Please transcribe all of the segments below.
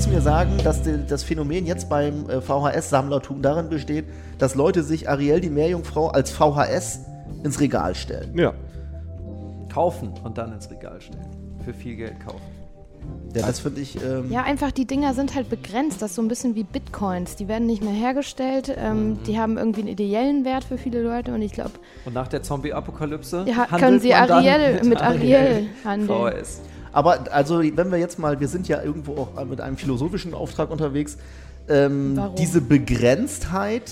willst mir sagen, dass die, das Phänomen jetzt beim äh, VHS-Sammlertum darin besteht, dass Leute sich Ariel die Meerjungfrau als VHS ins Regal stellen? Ja. Kaufen und dann ins Regal stellen. Für viel Geld kaufen. Ja, das finde ich. Ähm, Ja, einfach die Dinger sind halt begrenzt. Das ist so ein bisschen wie Bitcoins. Die werden nicht mehr hergestellt. Ähm, Die haben irgendwie einen ideellen Wert für viele Leute und ich glaube, Und nach der Zombie-Apokalypse ja, können sie Ariel mit Ariel handeln. VHS. Aber also, wenn wir jetzt mal, wir sind ja irgendwo auch mit einem philosophischen Auftrag unterwegs, ähm, diese Begrenztheit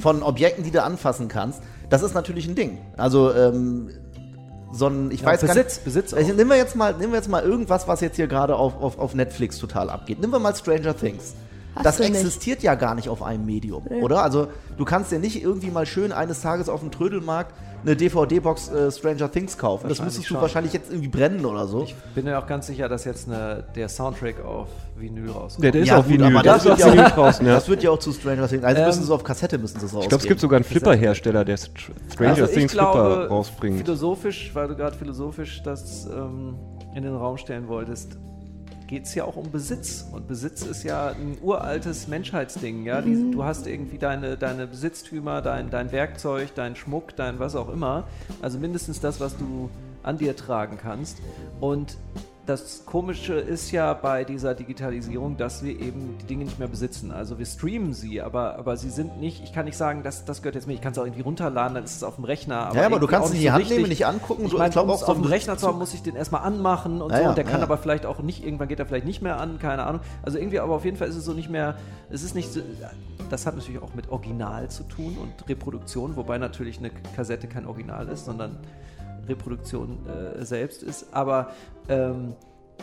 von Objekten, die du anfassen kannst, das ist natürlich ein Ding. Also, ähm, so ein, ich Ja, weiß gar Besitz, nicht. Besitz auch. Also, nehmen wir jetzt mal, nehmen wir jetzt mal irgendwas, was jetzt hier gerade auf, auf, auf Netflix total abgeht. Nehmen wir mal Stranger Things. Hast das du nicht. existiert ja gar nicht auf einem Medium, oder? Also du kannst dir nicht irgendwie mal schön eines Tages auf dem Trödelmarkt eine DVD-Box äh, Stranger Things kaufen. Das müsstest du schon. wahrscheinlich jetzt irgendwie brennen oder so. Ich bin ja auch ganz sicher, dass jetzt eine, der Soundtrack auf Vinyl rauskommt. Ja, der ist Ja, auf gut, Vinyl. aber Der das auf wird ja auch- draußen, ja. Das wird ja auch zu Stranger Things. Also Ähm, müssen sie es auf Kassette müssen sie es Ich glaube, es gibt sogar einen Flipper-Hersteller, der Str- Stranger Also ich Things glaube, Flipper rausbringt. philosophisch, weil du gerade philosophisch das ähm, in den Raum stellen wolltest, geht es ja auch um Besitz. Und Besitz ist ja ein uraltes Menschheitsding. Ja? Die, du hast irgendwie deine, deine Besitztümer, dein, dein Werkzeug, dein Schmuck, dein was auch immer. Also mindestens das, was du an dir tragen kannst. Und das Komische ist ja bei dieser Digitalisierung, dass wir eben die Dinge nicht mehr besitzen. Also wir streamen sie, aber, aber sie sind nicht, ich kann nicht sagen, das, das gehört jetzt mir, ich kann es auch irgendwie runterladen, dann ist es auf dem Rechner. Aber ja, aber du kannst ihn in nicht die Hand nehmen, nicht angucken. Ich meine, glaub um es auf dem Rechner zu haben, muss ich den erstmal anmachen und Ja, so. und der kann ja. aber vielleicht auch nicht, irgendwann geht er vielleicht nicht mehr an, keine Ahnung. Also irgendwie, aber auf jeden Fall ist es so nicht mehr, es ist nicht so, das hat natürlich auch mit Original zu tun und Reproduktion, wobei natürlich eine Kassette kein Original ist, sondern Reproduktion äh, selbst ist. Aber ähm,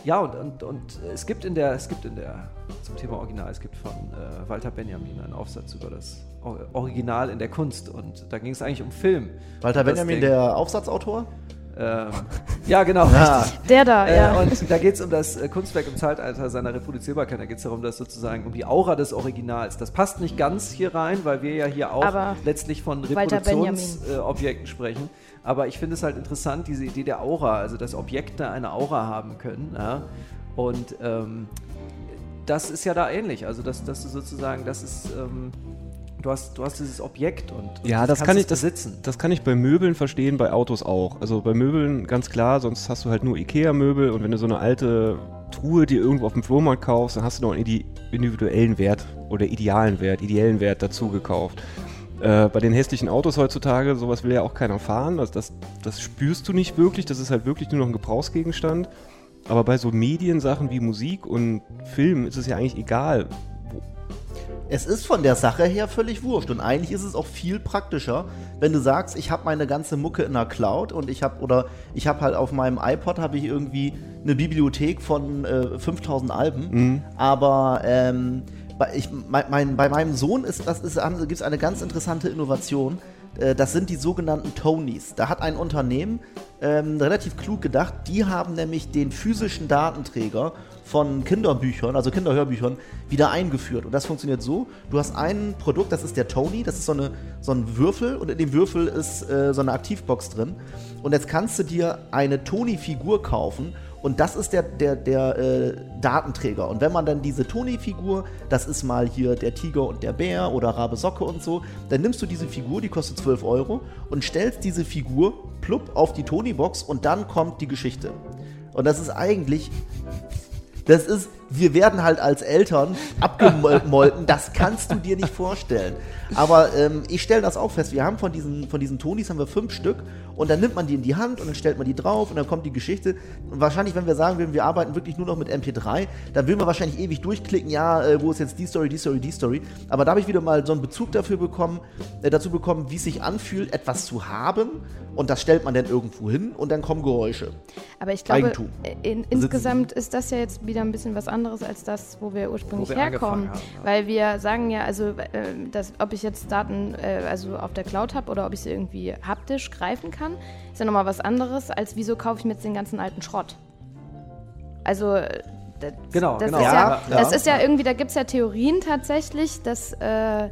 ja, und, und, und es gibt in der, es gibt in der, zum Thema Original, es gibt von äh, Walter Benjamin einen Aufsatz über das Or- Original in der Kunst und da ging es eigentlich um Film. Walter Benjamin, Ding- der Aufsatzautor? Ähm, ja, genau. Ja. Der da, Äh, ja. Und da geht es um das äh, Kunstwerk im Zeitalter seiner Reproduzierbarkeit. Da geht es darum, dass sozusagen um die Aura des Originals. Das passt nicht ganz hier rein, weil wir ja hier auch Aber letztlich von Reproduktionsobjekten äh, Objekten sprechen. Aber ich finde es halt interessant, diese Idee der Aura, also dass Objekte eine Aura haben können. Ja? Und ähm, das ist ja da ähnlich. Also dass, dass du sozusagen, das ist, ähm, du hast, du hast dieses Objekt und, und Ja, das kannst kann ich, das, besitzen. das kann ich bei Möbeln verstehen, bei Autos auch. Also bei Möbeln ganz klar, sonst hast du halt nur Ikea-Möbel und wenn du so eine alte Truhe dir irgendwo auf dem Flohmarkt kaufst, dann hast du noch einen indi- individuellen Wert oder idealen Wert, ideellen Wert dazu gekauft. Äh, bei den hässlichen Autos heutzutage, sowas will ja auch keiner fahren. Das, das, das spürst du nicht wirklich, das ist halt wirklich nur noch ein Gebrauchsgegenstand. Aber bei so Mediensachen wie Musik und Film ist es ja eigentlich egal, Es ist von der Sache her völlig wurscht und eigentlich ist es auch viel praktischer, wenn du sagst, ich habe meine ganze Mucke in der Cloud und ich habe oder ich habe halt auf meinem iPod habe ich irgendwie eine Bibliothek von äh, 5000 Alben, aber ähm, bei, ich, mein, mein, bei meinem Sohn ist das ist gibt es eine ganz interessante Innovation. Äh, Das sind die sogenannten Tonys. Da hat ein Unternehmen ähm, relativ klug gedacht. Die haben nämlich den physischen Datenträger von Kinderbüchern, also Kinderhörbüchern, wieder eingeführt. Und das funktioniert so: Du hast ein Produkt, das ist der Tony, das ist so, eine, so ein Würfel und in dem Würfel ist äh, so eine Aktivbox drin. Und jetzt kannst du dir eine Tony-Figur kaufen und das ist der, der, der äh, Datenträger. Und wenn man dann diese Toni-Figur, das ist mal hier der Tiger und der Bär oder Rabe Socke und so, dann nimmst du diese Figur, die kostet 12 Euro, und stellst diese Figur plupp auf die Toni-Box und dann kommt die Geschichte. Und das ist eigentlich. Das ist, wir werden halt als Eltern abgemolken, das kannst du dir nicht vorstellen. Aber ähm, ich stelle das auch fest, wir haben von diesen, von diesen Tonis haben wir fünf Stück und dann nimmt man die in die Hand und dann stellt man die drauf und dann kommt die Geschichte. Und wahrscheinlich, wenn wir sagen würden, wir arbeiten wirklich nur noch mit MP3, dann will man wahrscheinlich ewig durchklicken, ja, äh, wo ist jetzt die Story, die Story, die Story. Aber da habe ich wieder mal so einen Bezug dafür bekommen, äh, dazu bekommen, wie es sich anfühlt, etwas zu haben und das stellt man dann irgendwo hin und dann kommen Geräusche. Aber ich glaube, Eigentum. in, insgesamt ist das ja jetzt wieder ein bisschen was anderes als das, wo wir ursprünglich Wo wir herkommen. haben, ja. Weil wir sagen ja, also, äh, dass, ob ich jetzt Daten äh, also auf der Cloud habe oder ob ich sie irgendwie haptisch greifen kann, ist ja nochmal was anderes, als wieso kaufe ich mir jetzt den ganzen alten Schrott. Also, äh, das, Genau, das genau. Ist ja, Ja, das ja. ist ja irgendwie, da gibt es ja Theorien tatsächlich, das äh,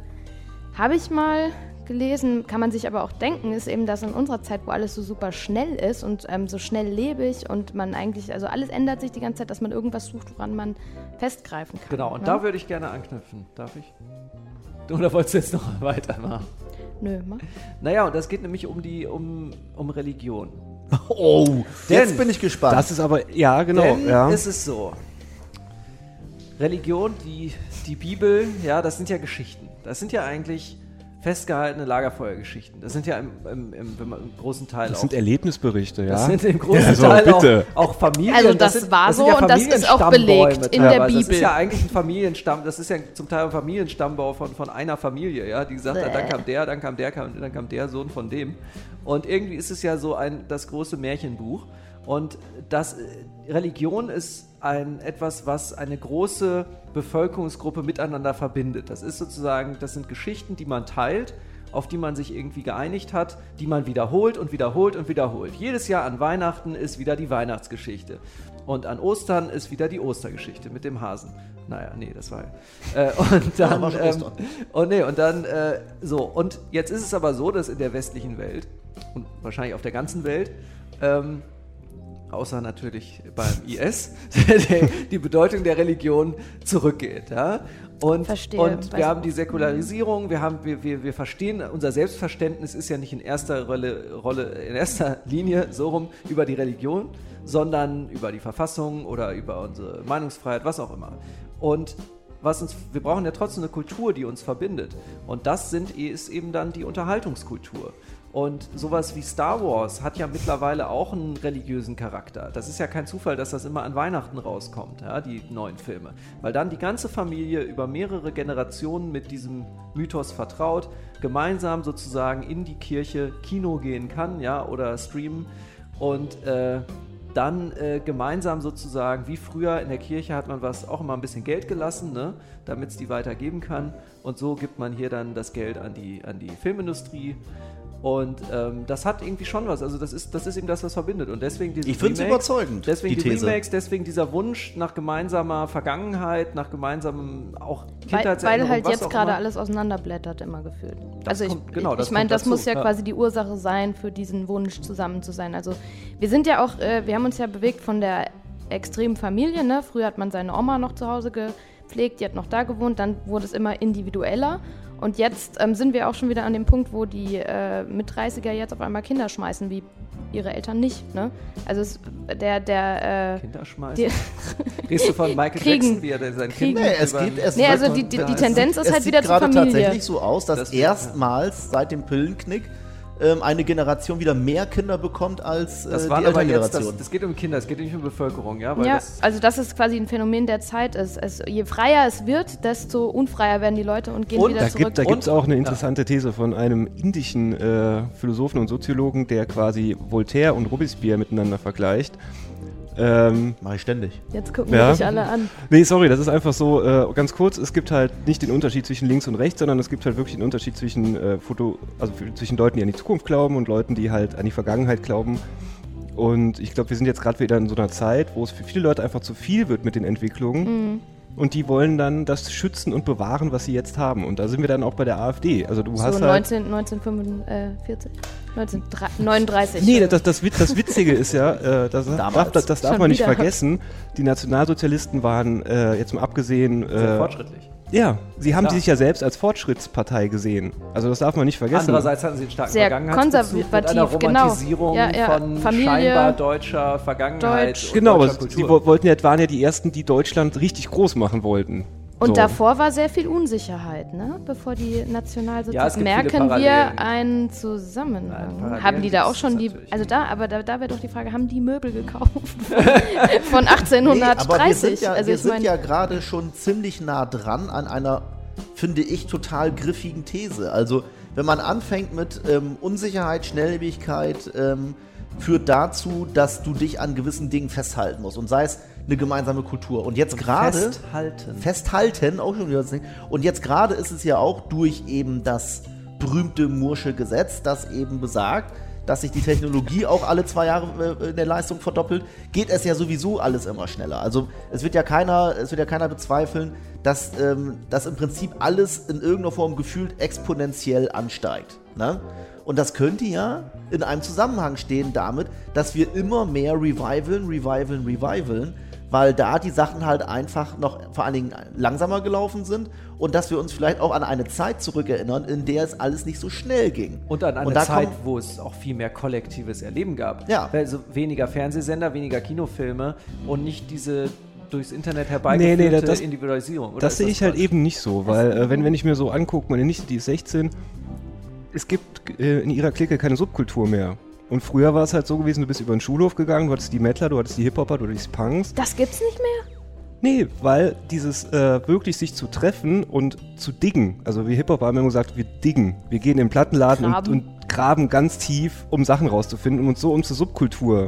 habe ich mal gelesen, kann man sich aber auch denken, ist eben, dass in unserer Zeit, wo alles so super schnell ist und ähm, so schnelllebig und man eigentlich, also alles ändert sich die ganze Zeit, dass man irgendwas sucht, woran man festgreifen kann. Genau, und ne? da würde ich gerne anknüpfen. Darf ich? Oder wolltest du jetzt noch weitermachen? Nö, mach. Naja, und das geht nämlich um die, um, um Religion. Oh, jetzt Denn- bin ich gespannt. Das ist aber, ja, genau. Denn ja. ist es so. Religion, die, die Bibel, ja, das sind ja Geschichten. Das sind ja eigentlich festgehaltene Lagerfeuergeschichten. Das sind ja im, im, im, im großen Teil das auch. sind Erlebnisberichte, ja. das sind im großen Also, Teil bitte. Auch, auch Familien. Also das sind, war sind so und das ist auch belegt in der teilweise. Das Bibel. ist ja eigentlich ein Familienstamm, das ist ja zum Teil ein Familienstammbau von, von einer Familie, ja, die gesagt hat, dann Bäh. kam der, dann kam der, kam, dann kam der Sohn von dem. Und irgendwie ist es ja so ein das große Märchenbuch. Und das äh, Religion ist ein etwas, was eine große Bevölkerungsgruppe miteinander verbindet. Das ist sozusagen, das sind Geschichten, die man teilt, auf die man sich irgendwie geeinigt hat, die man wiederholt und wiederholt und wiederholt. Jedes Jahr an Weihnachten ist wieder die Weihnachtsgeschichte. Und an Ostern ist wieder die Ostergeschichte mit dem Hasen. Naja, nee, das war. Äh, und dann. schon ähm, und nee, und dann. Äh, so, und jetzt ist es aber so, dass in der westlichen Welt und wahrscheinlich auf der ganzen Welt. Ähm, außer natürlich beim IS, die- die Bedeutung der Religion zurückgeht. Ja? Und, Verstehe, und wir haben die Säkularisierung, wir, haben, wir, wir, wir verstehen, unser Selbstverständnis ist ja nicht in erster Rolle, Rolle, in erster Linie so rum über die Religion, sondern über die Verfassung oder über unsere Meinungsfreiheit, was auch immer. Und was uns, wir brauchen ja trotzdem eine Kultur, die uns verbindet. Und das sind, ist eben dann die Unterhaltungskultur. Und sowas wie Star Wars hat ja mittlerweile auch einen religiösen Charakter. Das ist ja kein Zufall, dass das immer an Weihnachten rauskommt, ja, die neuen Filme. Weil dann die ganze Familie über mehrere Generationen mit diesem Mythos vertraut, gemeinsam sozusagen in die Kirche Kino gehen kann, ja, oder streamen und äh, dann äh, gemeinsam sozusagen, wie früher in der Kirche hat man was auch immer ein bisschen Geld gelassen, ne, damit es die weitergeben kann. Und so gibt man hier dann das Geld an die, an die Filmindustrie. Und ähm, das hat irgendwie schon was. Also das ist, das ist eben das, was verbindet. Und deswegen diese Ich find's Remakes- überzeugend, Deswegen die die, These. Remakes, deswegen dieser Wunsch nach gemeinsamer Vergangenheit, nach gemeinsamem auch Weil, Kindheitserinnerung, weil halt was jetzt gerade alles auseinanderblättert, immer gefühlt. Das also ich, genau, ich, das ich meine, das muss ja ja. quasi die Ursache sein für diesen Wunsch, zusammen zu sein. Also wir sind ja auch, äh, wir haben uns ja bewegt von der extremen Familie. Ne? Früher hat man seine Oma noch zu Hause gepflegt, die hat noch da gewohnt, dann wurde es immer individueller. Und jetzt ähm, sind wir auch schon wieder an dem Punkt, wo die äh, mit 30er jetzt auf einmal Kinder schmeißen, wie ihre Eltern nicht. Ne? Also es, der, der, äh, Kinder schmeißen. Redest du von Michael Kriegen. Jackson, wie er sein Kriegen. Kind Nee, es geht, es Nee, also die- die- die es Tendenz sieht- ist halt es wieder sieht zur gerade Familie. tatsächlich so aus, dass Das erstmals seit dem Pillenknick ähm, eine Generation wieder mehr Kinder bekommt als äh, Das die waren aber jetzt, Elterngeneration. das, das geht um Kinder, es geht nicht um Bevölkerung, ja? Weil Ja, das, also das ist quasi ein Phänomen der Zeit. Es, es, je freier es wird, desto unfreier werden die Leute und gehen Und wieder Da zurück. gibt da Und- gibt's auch eine interessante These von einem indischen äh, Philosophen und Soziologen, der quasi Voltaire und Robespierre miteinander vergleicht. Ähm, Mache ich ständig. Jetzt gucken Ja. wir dich alle an. nee, sorry, das ist einfach so äh, ganz kurz. Es gibt halt nicht den Unterschied zwischen links und rechts, sondern es gibt halt wirklich den Unterschied zwischen äh, Foto, also zwischen Leuten, die an die Zukunft glauben und Leuten, die halt an die Vergangenheit glauben. Und ich glaube, wir sind jetzt gerade wieder in so einer Zeit, wo es für viele Leute einfach zu viel wird mit den Entwicklungen. Und die wollen dann das schützen und bewahren, was sie jetzt haben. Und da sind wir dann auch bei der AfD. Also du So hast halt 19, 1945, 1939. Nee, das, das, das Witzige ist ja, äh, das, darf, das, das darf man nicht wieder. vergessen, die Nationalsozialisten waren äh, jetzt mal abgesehen. sehr Äh, fortschrittlich. Ja, sie haben Klar. sich ja selbst als Fortschrittspartei gesehen. Also das darf man nicht vergessen. Andererseits hatten sie einen starken Sehr Vergangenheitsbezug mit einer konservativ, genau. Romantisierung Ja, ja, von Familie, scheinbar deutscher Vergangenheit Deutsch. und Genau, aber deutscher sie wollten ja, waren ja die ersten, die Deutschland richtig groß machen wollten. Und So. davor war sehr viel Unsicherheit, ne? bevor die Ja, Nationalsozialisten. viele Merken wir einen Nein, Zusammenhang? Parallelen haben die da auch schon die. Also da, aber da, da wäre doch die Frage, haben die Möbel gekauft von Nee, 1830? aber wir sind ja, also wir sind ja gerade schon ziemlich nah dran an einer, finde ich, total griffigen These. Also, wenn man anfängt mit ähm, Unsicherheit, Schnelllebigkeit, ähm, führt dazu, dass du dich an gewissen Dingen festhalten musst. Und sei es eine gemeinsame Kultur. Und jetzt gerade. Festhalten. Festhalten, auch schon wieder das Ding. Und jetzt gerade ist es ja auch durch eben das berühmte Mursche Gesetz, das eben besagt, dass sich die Technologie auch alle zwei Jahre äh, in der Leistung verdoppelt, geht es ja sowieso alles immer schneller. Also es wird ja keiner, es wird ja keiner bezweifeln, dass, ähm, dass im Prinzip alles in irgendeiner Form gefühlt exponentiell ansteigt. Ne? Und das könnte ja in einem Zusammenhang stehen damit, dass wir immer mehr revivalen, revivalen, revivalen, weil da die Sachen halt einfach noch vor allen Dingen langsamer gelaufen sind und dass wir uns vielleicht auch an eine Zeit zurückerinnern, in der es alles nicht so schnell ging. Und an eine Und Zeit, wo es auch viel mehr kollektives Erleben gab. Ja. Also weniger Fernsehsender, weniger Kinofilme und nicht diese durchs Internet Nee, herbeigeführte nee, das- Individualisierung. Oder Das sehe ich halt eben nicht so, weil äh, wenn, wenn ich mir so angucke, meine Nichte, die ist 16, es gibt äh, in ihrer Clique keine Subkultur mehr. Und früher war es halt so gewesen, du bist über den Schulhof gegangen, du hattest die Mettler, du hattest die Hip-Hopper, du hattest die Punks. Das gibt's nicht mehr? Nee, weil dieses äh, wirklich sich zu treffen und zu diggen, also wir Hip-Hopper haben immer gesagt, wir diggen. Wir gehen in den Plattenladen und, Graben. und graben ganz tief, um Sachen rauszufinden und uns so unsere Subkultur.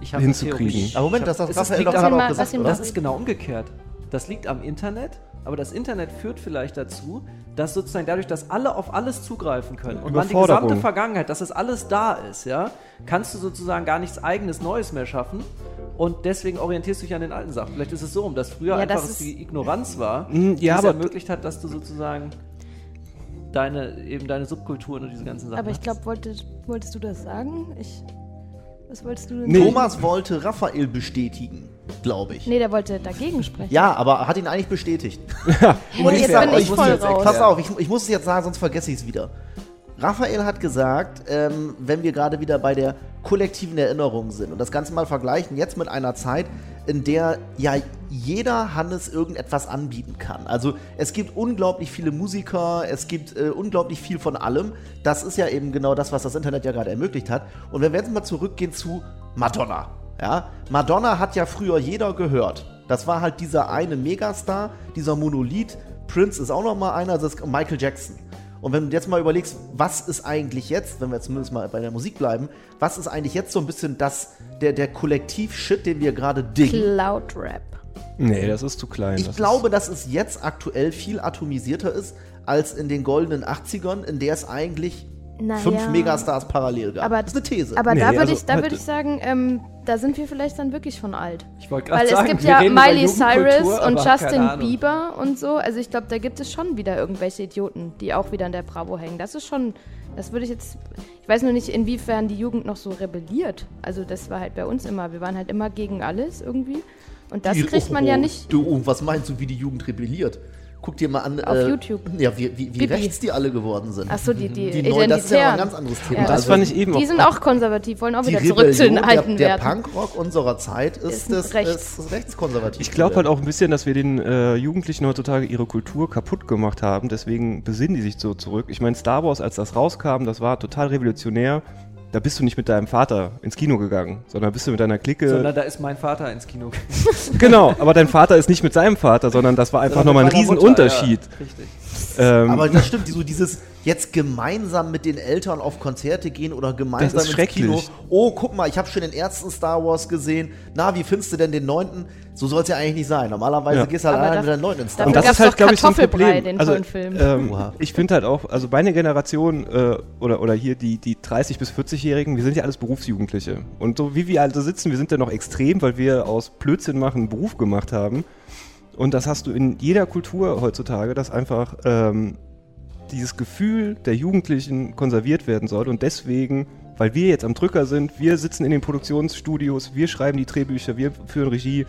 Ich habe hinzukriegen. Aber Moment, Ich das hab- liegt am- gerade mal- auch gesagt? Das ist genau umgekehrt. Das liegt am Internet, aber das Internet führt vielleicht dazu, dass sozusagen dadurch, dass alle auf alles zugreifen können und man die gesamte Vergangenheit, dass es alles da ist, ja, kannst du sozusagen gar nichts eigenes Neues mehr schaffen und deswegen orientierst du dich an den alten Sachen. Vielleicht ist es so rum, dass früher Ja, einfach das es ist- die Ignoranz war, die ja, es aber- ermöglicht hat, dass du sozusagen deine eben deine Subkulturen und diese ganzen Sachen Aber ich glaube, wolltest, wolltest du das sagen? Ich, was wolltest du denn Nee. sagen? Thomas wollte Raphael bestätigen, glaube ich. Nee, der wollte dagegen sprechen. Ja, aber hat ihn eigentlich bestätigt. Hey, jetzt bin Ich voll jetzt raus. Pass auf, ich, ich muss es jetzt sagen, sonst vergesse ich es wieder. Raphael hat gesagt, ähm, wenn wir gerade wieder bei der kollektiven Erinnerung sind und das Ganze mal vergleichen, jetzt mit einer Zeit, in der ja jeder Hannes irgendetwas anbieten kann. Also es gibt unglaublich viele Musiker, es gibt äh, unglaublich viel von allem. Das ist ja eben genau das, was das Internet ja gerade ermöglicht hat. Und wenn wir jetzt mal zurückgehen zu Madonna. Ja, Madonna hat ja früher jeder gehört. Das war halt dieser eine Megastar, dieser Monolith. Prince ist auch noch mal einer, das ist Michael Jackson. Und wenn du jetzt mal überlegst, was ist eigentlich jetzt, wenn wir zumindest mal bei der Musik bleiben, was ist eigentlich jetzt so ein bisschen das, der, der Kollektiv-Shit, den wir gerade dingen? Cloud Rap. Nee, das ist zu klein. Ich das glaube, dass es jetzt aktuell viel atomisierter ist als in den goldenen 80ern, in der es eigentlich Naja. fünf Megastars parallel gab. Aber- das ist eine These. Aber Nee, da würde also ich, da heute- würd ich sagen, ähm, da sind wir vielleicht dann wirklich von alt. Ich wollte gerade Weil sagen, es gibt wir ja Miley Cyrus und Justin. Bieber und so. Also ich glaube, da gibt es schon wieder irgendwelche Idioten, die auch wieder in der Bravo hängen. Das ist schon, das würde ich jetzt, ich weiß nur nicht, inwiefern die Jugend noch so rebelliert. Also das war halt bei uns immer, wir waren halt immer gegen alles irgendwie. Und das Die- kriegt man ja oh, nicht. Du, oh, was meinst du, wie die Jugend rebelliert? Guck dir mal an. Auf äh, YouTube. Ja, wie, wie, wie rechts die alle geworden sind. Achso, die, die, die neuen, das ist ja ein ganz anderes Thema. Ja. das Also, fand ich eben Die auch sind auch konservativ, wollen auch wieder zurück zu den Rebellion alten der, der Werten. Punkrock unserer Zeit ist, Ist das, rechts. ist rechtskonservativ. Ich glaube halt auch ein bisschen, dass wir den äh, Jugendlichen heutzutage ihre Kultur kaputt gemacht haben. Deswegen besinnen die sich so zurück. Ich meine, Star Wars, als das rauskam, das war total revolutionär. Da bist du nicht mit deinem Vater ins Kino gegangen, sondern bist du mit deiner Clique. Sondern da ist mein Vater ins Kino gegangen. genau, aber dein Vater ist nicht mit seinem Vater, sondern das war einfach nochmal ein Riesenunterschied. Ja, richtig. Ähm, Aber das stimmt, so dieses jetzt gemeinsam mit den Eltern auf Konzerte gehen oder gemeinsam Das ist ins schrecklich. Kino. Oh, guck mal, ich habe schon den ersten Star Wars gesehen. Na, wie findest du denn den neunten? So soll es ja eigentlich nicht sein. Normalerweise Ja. gehst du halt Aber allein da- mit deinem neunten ins dafür und das ist halt, glaube ich, so ein Problem. den also, tollen Film. Ähm, ich finde halt auch, also meine Generation äh, oder, oder hier die, die 30- bis 40-Jährigen, wir sind ja alles Berufsjugendliche. Und so wie wir also sitzen, wir sind ja noch extrem, weil wir aus Blödsinn machen einen Beruf gemacht haben. Und das hast du in jeder Kultur heutzutage, dass einfach ähm, dieses Gefühl der Jugendlichen konserviert werden soll. Und deswegen, weil wir jetzt am Drücker sind, wir sitzen in den Produktionsstudios, wir schreiben die Drehbücher, wir führen Regie,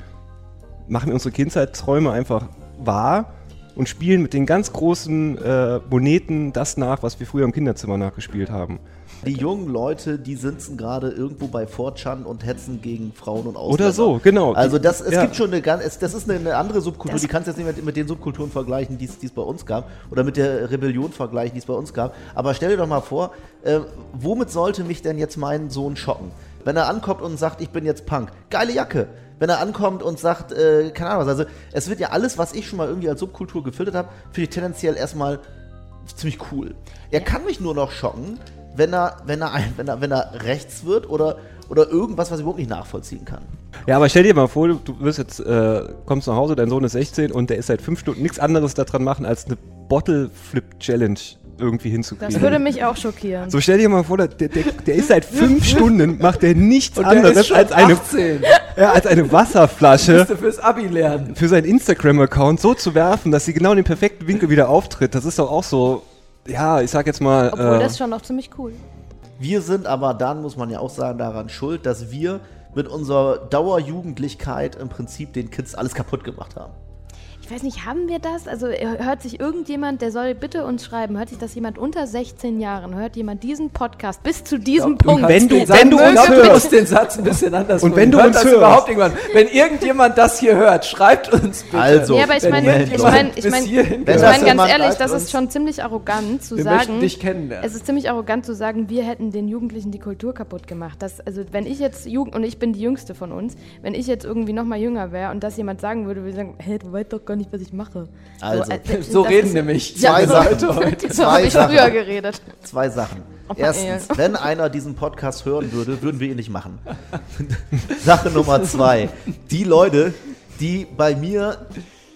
machen wir unsere Kindheitsträume einfach wahr und spielen mit den ganz großen äh, Moneten das nach, was wir früher im Kinderzimmer nachgespielt haben. Die jungen Leute, die sitzen gerade irgendwo bei 4chan und hetzen gegen Frauen und Ausländer. Oder so, genau. Also das, es Ja. gibt schon eine ganz, es, das ist eine, andere Subkultur, Das- die kannst du jetzt nicht mit, mit den Subkulturen vergleichen, die es die es bei uns gab, oder mit der Rebellion vergleichen, die es bei uns gab. Aber stell dir doch mal vor, äh, womit sollte mich denn jetzt mein Sohn schocken? Wenn er ankommt und sagt, ich bin jetzt Punk. Geile Jacke. Wenn er ankommt und sagt, äh, keine Ahnung was. Also es wird ja alles, was ich schon mal irgendwie als Subkultur gefiltert habe, finde ich tendenziell erstmal ziemlich cool. Er kann mich nur noch schocken, wenn er, wenn er, ein, wenn er, wenn er rechts wird oder, oder irgendwas, was ich überhaupt nicht nachvollziehen kann. Ja, aber stell dir mal vor, du, du wirst jetzt, äh, kommst nach Hause, dein Sohn ist 16 und der ist seit fünf Stunden nichts anderes daran machen, als eine Bottle Flip Challenge irgendwie hinzukriegen. Das würde mich auch schockieren. so stell dir mal vor, der, der, der ist seit fünf Stunden, macht der nichts Und der ist anderes als eine, 18. ja, als eine Wasserflasche Müsste fürs Abi lernen. für seinen Instagram-Account so zu werfen, dass sie genau in den perfekten Winkel wieder auftritt. Das ist doch auch so, ja, ich sag jetzt mal. Obwohl äh, das schon noch ziemlich cool. Wir sind aber dann, muss man ja auch sagen, daran schuld, dass wir mit unserer Dauerjugendlichkeit im Prinzip den Kids alles kaputt gemacht haben. Ich weiß nicht, haben wir das? Also hört sich irgendjemand, der soll bitte uns schreiben, hört sich das jemand unter 16 Jahren, hört jemand diesen Podcast bis zu diesem Punkt? wenn du- wenn du uns glaub, hörst. den Satz ein bisschen anders Und wenn du uns das hörst. überhaupt irgendwann. Wenn irgendjemand das hier hört, schreibt uns bitte. Also, ja, aber ich meine, ich meine, ich meine, ich das ganz ehrlich, das ist schon ziemlich arrogant zu Wir sagen. dich kennenlernen. Es ist ziemlich arrogant zu sagen, wir hätten den Jugendlichen die Kultur kaputt gemacht. Das, also wenn ich jetzt Jugend und ich bin die Jüngste von uns, wenn ich jetzt irgendwie noch mal jünger wäre und das jemand sagen würde, würde ich sagen, hey, du weißt doch gar nicht, was ich mache. Also, äh, so das reden nämlich Zwei so, Sachen. so Zwei habe ich Sachen. früher geredet. Zwei Sachen. Opa Erstens, wenn einer diesen Podcast hören würde, würden wir ihn nicht machen. Sache Nummer zwei. Die Leute, die bei mir,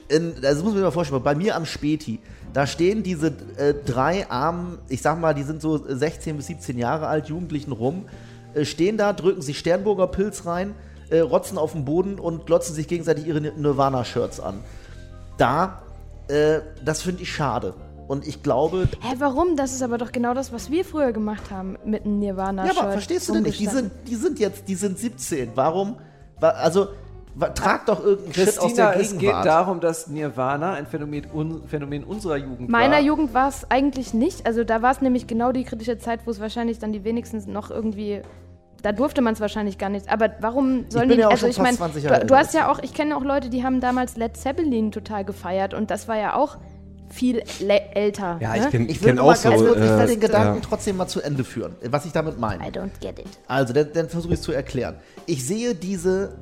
in, das muss man sich mal vorstellen, bei mir am Späti, da stehen diese äh, drei armen, ich sag mal, die sind so 16 bis 17 Jahre alt, Jugendlichen rum, äh, stehen da, drücken sich Sternburger Pilz rein, äh, rotzen auf den Boden und glotzen sich gegenseitig ihre Nirvana-Shirts an. Da, äh, das finde ich schade. Und ich glaube, Hä, warum? Das ist aber doch genau das, was wir früher gemacht haben mit einem Nirvana-Shirt. Ja, aber verstehst du denn nicht? Die sind, die sind jetzt, die sind 17. Warum? wa- Also, trag doch irgendeinen Shit aus Christina, der es geht Gegenwart. darum, dass Nirvana ein Phänomen, un, Phänomen unserer Jugend Meiner war. Jugend war es eigentlich nicht. Also da war es nämlich genau die kritische Zeit, wo es wahrscheinlich dann die wenigsten noch irgendwie. Da durfte man es wahrscheinlich gar nicht. Aber warum sollen bin die. ja auch also schon ich fast meine, 20 Jahre du, du hast ja auch, ich kenne auch Leute, die haben damals Led Zeppelin total gefeiert und das war ja auch viel älter. Ja, ne? ich kenne Ich ich will kenn auch ganz so. kurz, ich will äh, den Gedanken ja. trotzdem mal zu Ende führen, was ich damit meine. I don't get it. Also, dann, dann versuche ich es zu erklären. Ich sehe diese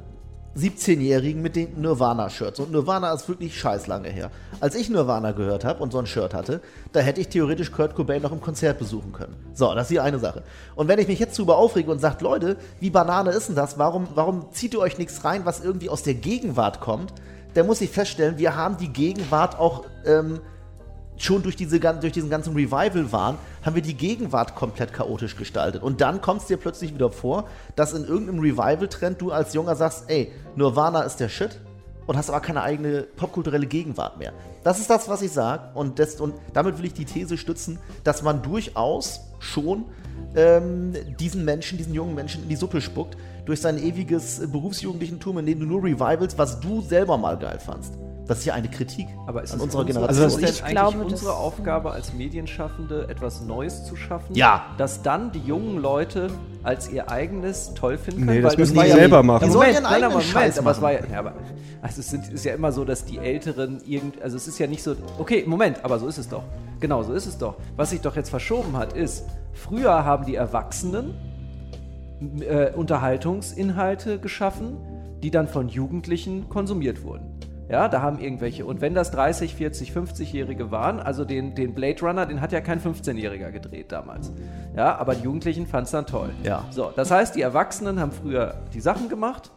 17-Jährigen mit den Nirvana-Shirts. Und Nirvana ist wirklich scheiß lange her. Als ich Nirvana gehört habe und so ein Shirt hatte, da hätte ich theoretisch Kurt Cobain noch im Konzert besuchen können. So, das ist die eine Sache. Und wenn ich mich jetzt darüber aufrege und sage, Leute, wie Banane ist denn das? Warum, warum zieht ihr euch nichts rein, was irgendwie aus der Gegenwart kommt? Da muss ich feststellen, wir haben die Gegenwart auch ähm, schon durch, diese, durch diesen ganzen Revival-Wahn, haben wir die Gegenwart komplett chaotisch gestaltet. Und dann kommt es dir plötzlich wieder vor, dass in irgendeinem Revival-Trend du als Junger sagst, ey, Nirvana ist der Shit und hast aber keine eigene popkulturelle Gegenwart mehr. Das ist das, was ich sage. Und, und damit will ich die These stützen, dass man durchaus schon ähm, diesen Menschen, diesen jungen Menschen in die Suppe spuckt, durch sein ewiges äh, Berufsjugendlichentum, in dem du nur Revivals, was du selber mal geil fandst. Das ist ja eine Kritik Aber ist an es unserer unsere, Generation. Also was ist es ich denn eigentlich glaube, das- unsere Aufgabe als Medienschaffende, etwas Neues zu schaffen? Ja. Dass dann die jungen Leute als ihr eigenes toll finden Nee, können? das weil müssen die ja- selber die machen. sollen Moment, ihren nein, eigenen aber Moment, Scheiß aber es war ja, ja, aber also es sind, ist ja immer so, dass die Älteren irgend, also es ist ja nicht so, okay, Moment, aber so ist es doch. Genau, so ist es doch. Was sich doch jetzt verschoben hat, ist, früher haben die Erwachsenen äh, Unterhaltungsinhalte geschaffen, die dann von Jugendlichen konsumiert wurden. Ja, da haben irgendwelche, und wenn das 30, 40, 50-Jährige waren, also den, den Blade Runner, den hat ja kein 15-Jähriger gedreht damals. Ja, aber die Jugendlichen fanden es dann toll. Ja. So, das heißt, die Erwachsenen haben früher die Sachen gemacht,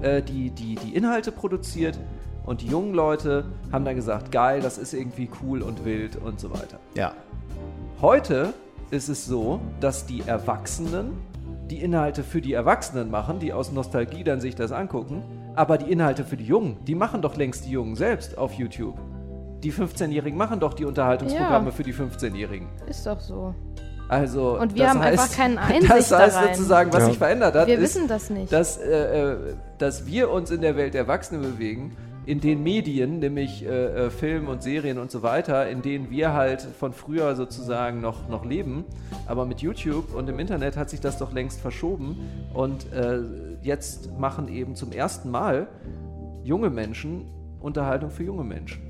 äh, die, die, die Inhalte produziert und die jungen Leute haben dann gesagt, geil, das ist irgendwie cool und wild und so weiter. Ja. Heute ist es so, dass die Erwachsenen die Inhalte für die Erwachsenen machen, die aus Nostalgie dann sich das angucken, aber die Inhalte für die Jungen, die machen doch längst die Jungen selbst auf YouTube. Die 15-Jährigen machen doch die Unterhaltungsprogramme Ja. für die 15-Jährigen. Ist doch so. Also, Und wir das haben heißt, einfach keine Einsicht Das heißt da rein. sozusagen, was Ja. sich verändert hat, Wir ist, wissen das nicht. dass, äh, äh, dass wir uns in der Welt der Erwachsenen bewegen, in den Medien, nämlich äh, äh, Film und Serien und so weiter, in denen wir halt von früher sozusagen noch, noch leben. Aber mit YouTube und im Internet hat sich das doch längst verschoben. Und äh, jetzt machen eben zum ersten Mal junge Menschen Unterhaltung für junge Menschen.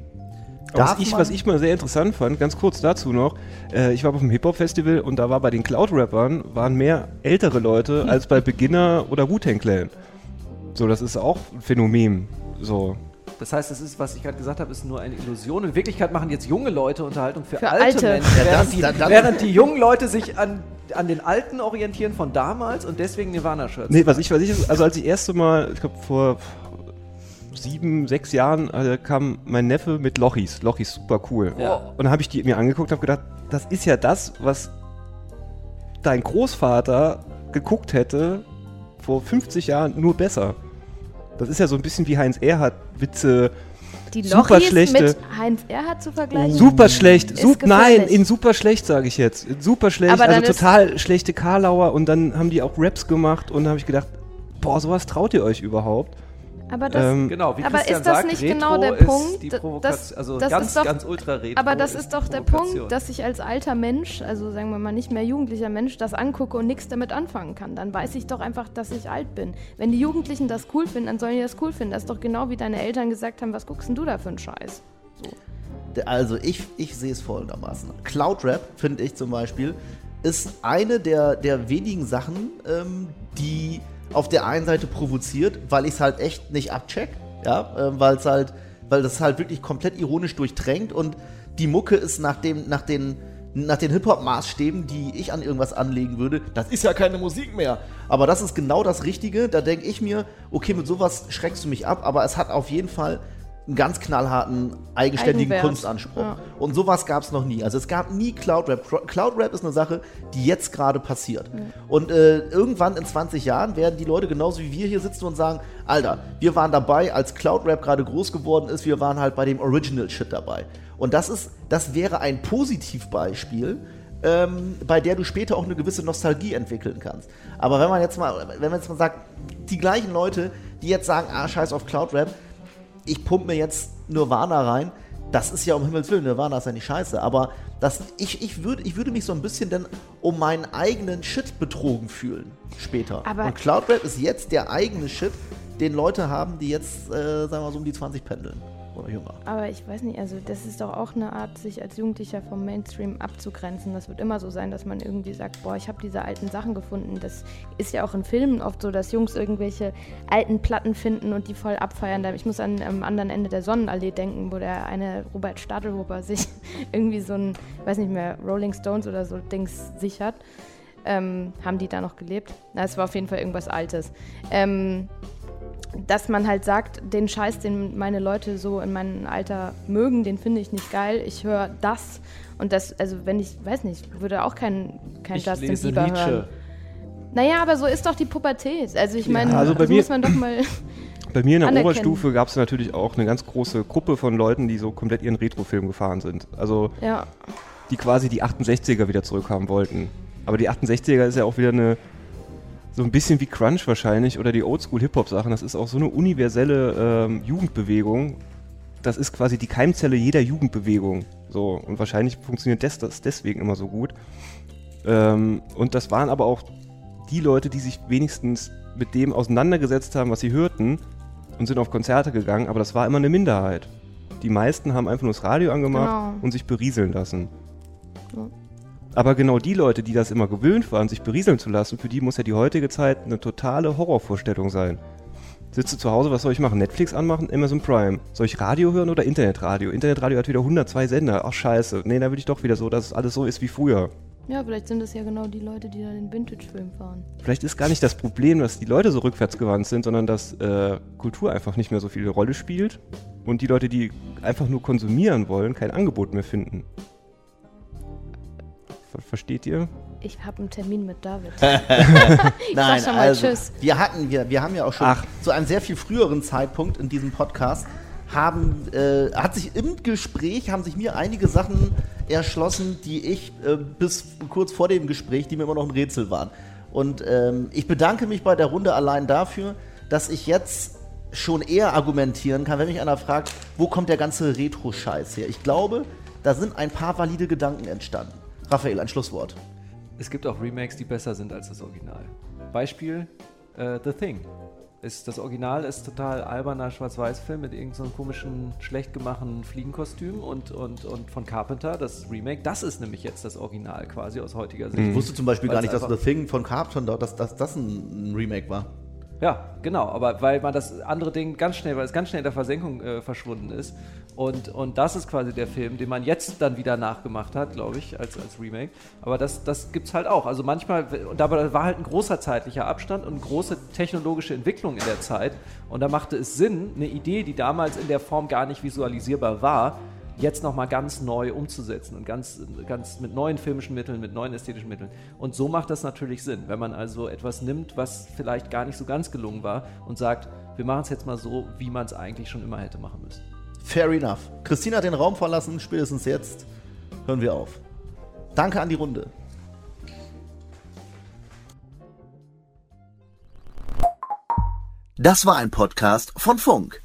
Was ich, was ich mal sehr interessant fand, ganz kurz dazu noch, äh, ich war auf einem Hip-Hop-Festival und da war bei den Cloud-Rappern waren mehr ältere Leute als bei Beginner oder Wu-Tang Clan. So, das ist auch ein Phänomen. So. Das heißt, das ist, was ich gerade gesagt habe, ist nur eine Illusion. In Wirklichkeit machen jetzt junge Leute Unterhaltung für, Für alte, Alte. Menschen, Ja, während, das- die, da- dann- während die jungen Leute sich an, an den Alten orientieren von damals und deswegen Nirvana-Shirts. Nee, was ich, was ich, also als ich erste Mal, ich glaube vor sieben, sechs Jahren äh, kam mein Neffe mit Lochis. Lochis, super cool. Ja. Und dann habe ich die mir angeguckt und habe gedacht, das ist ja das, was dein Großvater geguckt hätte vor 50 Jahren nur besser. Das ist ja so ein bisschen wie Heinz Erhardt Witze. Die Super Lochis schlechte- mit Heinz Erhardt zu vergleichen? Super schlecht. Sup nein, in super schlecht sage ich jetzt. In super schlecht. Also total schlechte Karlauer und dann haben die auch Raps gemacht und dann habe ich gedacht, boah, sowas traut ihr euch überhaupt? Aber das, Ähm, Genau, wie Aber Christian ist das sagt, nicht Retro genau der ist Punkt? Das- also das ganz, ist doch- ganz ultra retro aber das ist die doch der. Punkt, dass ich als alter Mensch, also sagen wir mal nicht mehr jugendlicher Mensch, das angucke und nichts damit anfangen kann. Dann weiß ich doch einfach, dass ich alt bin. Wenn die Jugendlichen das cool finden, dann sollen die das cool finden. Das ist doch genau wie deine Eltern gesagt haben, was guckst denn du da für einen Scheiß? Also ich, ich sehe es folgendermaßen. Cloud Rap, finde ich zum Beispiel, ist eine der, der wenigen Sachen, ähm, die auf der einen Seite provoziert, weil ich es halt echt nicht abcheck, ja, ähm, weil es halt, weil das halt wirklich komplett ironisch durchtränkt und die Mucke ist nach dem, nach den nach den Hip-Hop-Maßstäben, die ich an irgendwas anlegen würde, das ist ja keine Musik mehr. Aber das ist genau das Richtige. Da denke ich mir, okay, mit sowas schreckst du mich ab, aber es hat auf jeden Fall einen ganz knallharten, eigenständigen Eigenwert. Kunstanspruch. Ja. Und sowas gab es noch nie. Also es gab nie Cloud Rap. Cloud Rap ist eine Sache, die jetzt gerade passiert. Und äh, irgendwann in 20 Jahren werden die Leute genauso wie wir hier sitzen und sagen, Alter, wir waren dabei, als Cloud Rap gerade groß geworden ist, wir waren halt bei dem Original Shit dabei. Und das ist, das wäre ein Positivbeispiel, ähm, bei der du später auch eine gewisse Nostalgie entwickeln kannst. Aber wenn man jetzt mal, wenn man jetzt mal sagt, die gleichen Leute, die jetzt sagen, ah, scheiß auf Cloud Rap, ich pump mir jetzt Nirvana rein. Das ist ja um Himmels Willen, Nirvana ist ja nicht scheiße, aber das, ich, ich, würde, ich würde mich so ein bisschen dann um meinen eigenen Shit betrogen fühlen später. Aber- Und Cloud Rap ist jetzt der eigene Shit, den Leute haben, die jetzt, äh, sagen wir mal, so um die 20 pendeln. Jünger. Aber ich weiß nicht, also das ist doch auch eine Art, sich als Jugendlicher vom Mainstream abzugrenzen. Das wird immer so sein, dass man irgendwie sagt, boah, ich habe diese alten Sachen gefunden. Das ist ja auch in Filmen oft so, dass Jungs irgendwelche alten Platten finden und die voll abfeiern. Ich muss an am anderen Ende der Sonnenallee denken, wo der eine Robert Stadelhuber sich irgendwie so ein, weiß nicht mehr, Rolling Stones oder so Dings sichert. Ähm, haben die da noch gelebt? Na, es war auf jeden Fall irgendwas Altes. Ähm, dass man halt sagt, den Scheiß, den meine Leute so in meinem Alter mögen, den finde ich nicht geil. Ich höre das und das, also wenn ich, weiß nicht, würde auch kein, kein Ich Justin lese Bieber Nietzsche. hören. Naja, aber so ist doch die Pubertät. Also ich meine, also bei mir- muss man doch mal. Bei mir in der. Oberstufe gab es natürlich auch eine ganz große Gruppe von Leuten, die so komplett ihren Retrofilm gefahren sind. Also ja, die quasi die 68er wieder zurückhaben wollten. Aber die 68er ist ja auch wieder eine so ein bisschen wie Crunch wahrscheinlich oder die Oldschool-Hip-Hop-Sachen. Das ist auch so eine universelle ähm, Jugendbewegung. Das ist quasi die Keimzelle jeder Jugendbewegung. So und wahrscheinlich funktioniert das, das deswegen immer so gut. Ähm, und das waren aber auch die Leute, die sich wenigstens mit dem auseinandergesetzt haben, was sie hörten und sind auf Konzerte gegangen. Aber das war immer eine Minderheit. Die meisten haben einfach nur das Radio angemacht Genau. und sich berieseln lassen. Ja. Aber genau die Leute, die das immer gewöhnt waren, sich berieseln zu lassen, für die muss ja die heutige Zeit eine totale Horrorvorstellung sein. Sitze zu Hause, was soll ich machen? Netflix anmachen? Amazon Prime. Soll ich Radio hören oder Internetradio? Internetradio hat wieder 102 Sender. Ach scheiße. Nee, da will ich doch wieder so, dass es alles so ist wie früher. ja, vielleicht sind es ja genau die Leute, die da den Vintage-Film fahren. Vielleicht ist gar nicht das Problem, dass die Leute so rückwärtsgewandt sind, sondern dass äh, Kultur einfach nicht mehr so viel Rolle spielt und die Leute, die einfach nur konsumieren wollen, kein Angebot mehr finden. Ver versteht ihr? Ich habe einen Termin mit David. Nein, schon mal also, Tschüss. Wir hatten, wir, wir haben ja auch schon Ach. zu einem sehr viel früheren Zeitpunkt in diesem Podcast haben, äh, hat sich im Gespräch, haben sich mir einige Sachen erschlossen, die ich äh, bis kurz vor dem Gespräch, die mir immer noch ein Rätsel waren. Und ähm, ich bedanke mich bei der Runde allein dafür, dass ich jetzt schon eher argumentieren kann, wenn mich einer fragt, wo kommt der ganze Retro-Scheiß her? Ich glaube, da sind ein paar valide Gedanken entstanden. Raphael, ein Schlusswort. Es gibt auch Remakes, die besser sind als das Original. Beispiel äh, The Thing. Ist, das Original ist total alberner Schwarz-Weiß-Film mit irgendeinem so komischen, schlecht gemachten Fliegenkostüm und, und, und von Carpenter, das Remake. Das ist nämlich jetzt das Original quasi aus heutiger Sicht. Ich wusste zum Beispiel gar Weil's nicht, dass The Thing von Carpenter, dass, dass das ein Remake war. Ja, genau, aber weil man das andere Ding ganz schnell, weil es ganz schnell in der Versenkung äh, verschwunden ist. Und, und das ist quasi der Film, den man jetzt dann wieder nachgemacht hat, glaube ich, als, als Remake. Aber das, das gibt es halt auch. Also manchmal, und dabei war halt ein großer zeitlicher Abstand und große technologische Entwicklung in der Zeit. Und da machte es Sinn, eine Idee, die damals in der Form gar nicht visualisierbar war, jetzt nochmal ganz neu umzusetzen und ganz, ganz mit neuen filmischen Mitteln, mit neuen ästhetischen Mitteln. Und so macht das natürlich Sinn, wenn man also etwas nimmt, was vielleicht gar nicht so ganz gelungen war und sagt, wir machen es jetzt mal so, wie man es eigentlich schon immer hätte machen müssen. Fair enough. Christina hat den Raum verlassen, spätestens jetzt hören wir auf. Danke an die Runde. Das war ein Podcast von Funk.